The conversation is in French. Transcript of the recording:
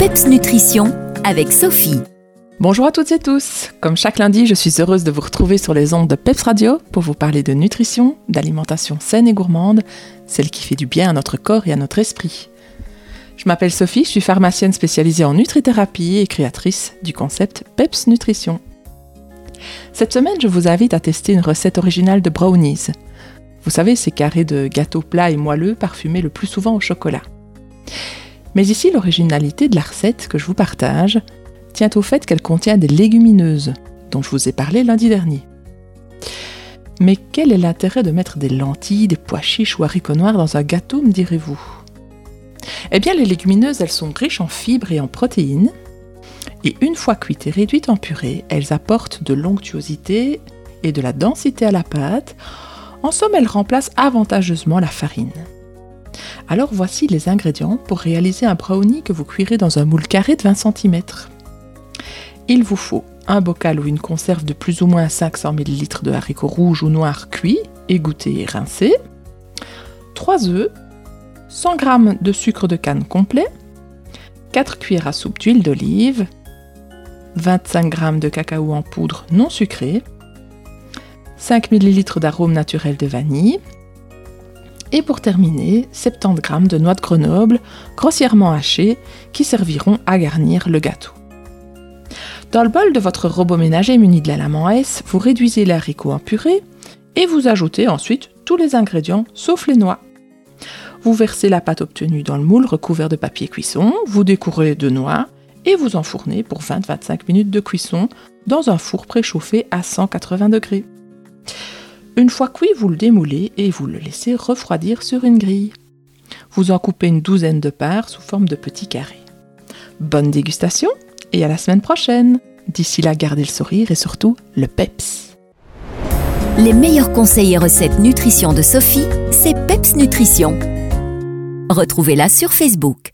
PEPS Nutrition avec Sophie. Bonjour à toutes et tous. Comme chaque lundi, je suis heureuse de vous retrouver sur les ondes de PEPS Radio pour vous parler de nutrition, d'alimentation saine et gourmande, celle qui fait du bien à notre corps et à notre esprit. Je m'appelle Sophie, je suis pharmacienne spécialisée en nutrithérapie et créatrice du concept PEPS Nutrition. Cette semaine, je vous invite à tester une recette originale de brownies. Vous savez, ces carrés de gâteaux plats et moelleux parfumés le plus souvent au chocolat. Mais ici, l'originalité de la recette que je vous partage tient au fait qu'elle contient des légumineuses, dont je vous ai parlé lundi dernier. Mais quel est l'intérêt de mettre des lentilles, des pois chiches ou haricots noirs dans un gâteau, me direz-vous? Eh bien, les légumineuses, elles sont riches en fibres et en protéines, et une fois cuites et réduites en purée, elles apportent de l'onctuosité et de la densité à la pâte. En somme, elles remplacent avantageusement la farine. Alors voici les ingrédients pour réaliser un brownie que vous cuirez dans un moule carré de 20 cm. Il vous faut un bocal ou une conserve de plus ou moins 500 ml de haricots rouges ou noirs cuits, égouttés et rincés, 3 œufs, 100 g de sucre de canne complet, 4 cuillères à soupe d'huile d'olive, 25 g de cacao en poudre non sucré, 5 ml d'arôme naturel de vanille, et pour terminer, 70 g de noix de Grenoble grossièrement hachées qui serviront à garnir le gâteau. Dans le bol de votre robot ménager muni de la lame en S, vous réduisez les haricots en purée et vous ajoutez ensuite tous les ingrédients sauf les noix. Vous versez la pâte obtenue dans le moule recouvert de papier cuisson, vous décourez de noix et vous enfournez pour 20-25 minutes de cuisson dans un four préchauffé à 180 degrés. Une fois cuit, vous le démoulez et vous le laissez refroidir sur une grille. Vous en coupez une douzaine de parts sous forme de petits carrés. Bonne dégustation et à la semaine prochaine. D'ici là, gardez le sourire et surtout le PEPS. Les meilleurs conseils et recettes nutrition de Sophie, c'est PEPS Nutrition. Retrouvez-la sur Facebook.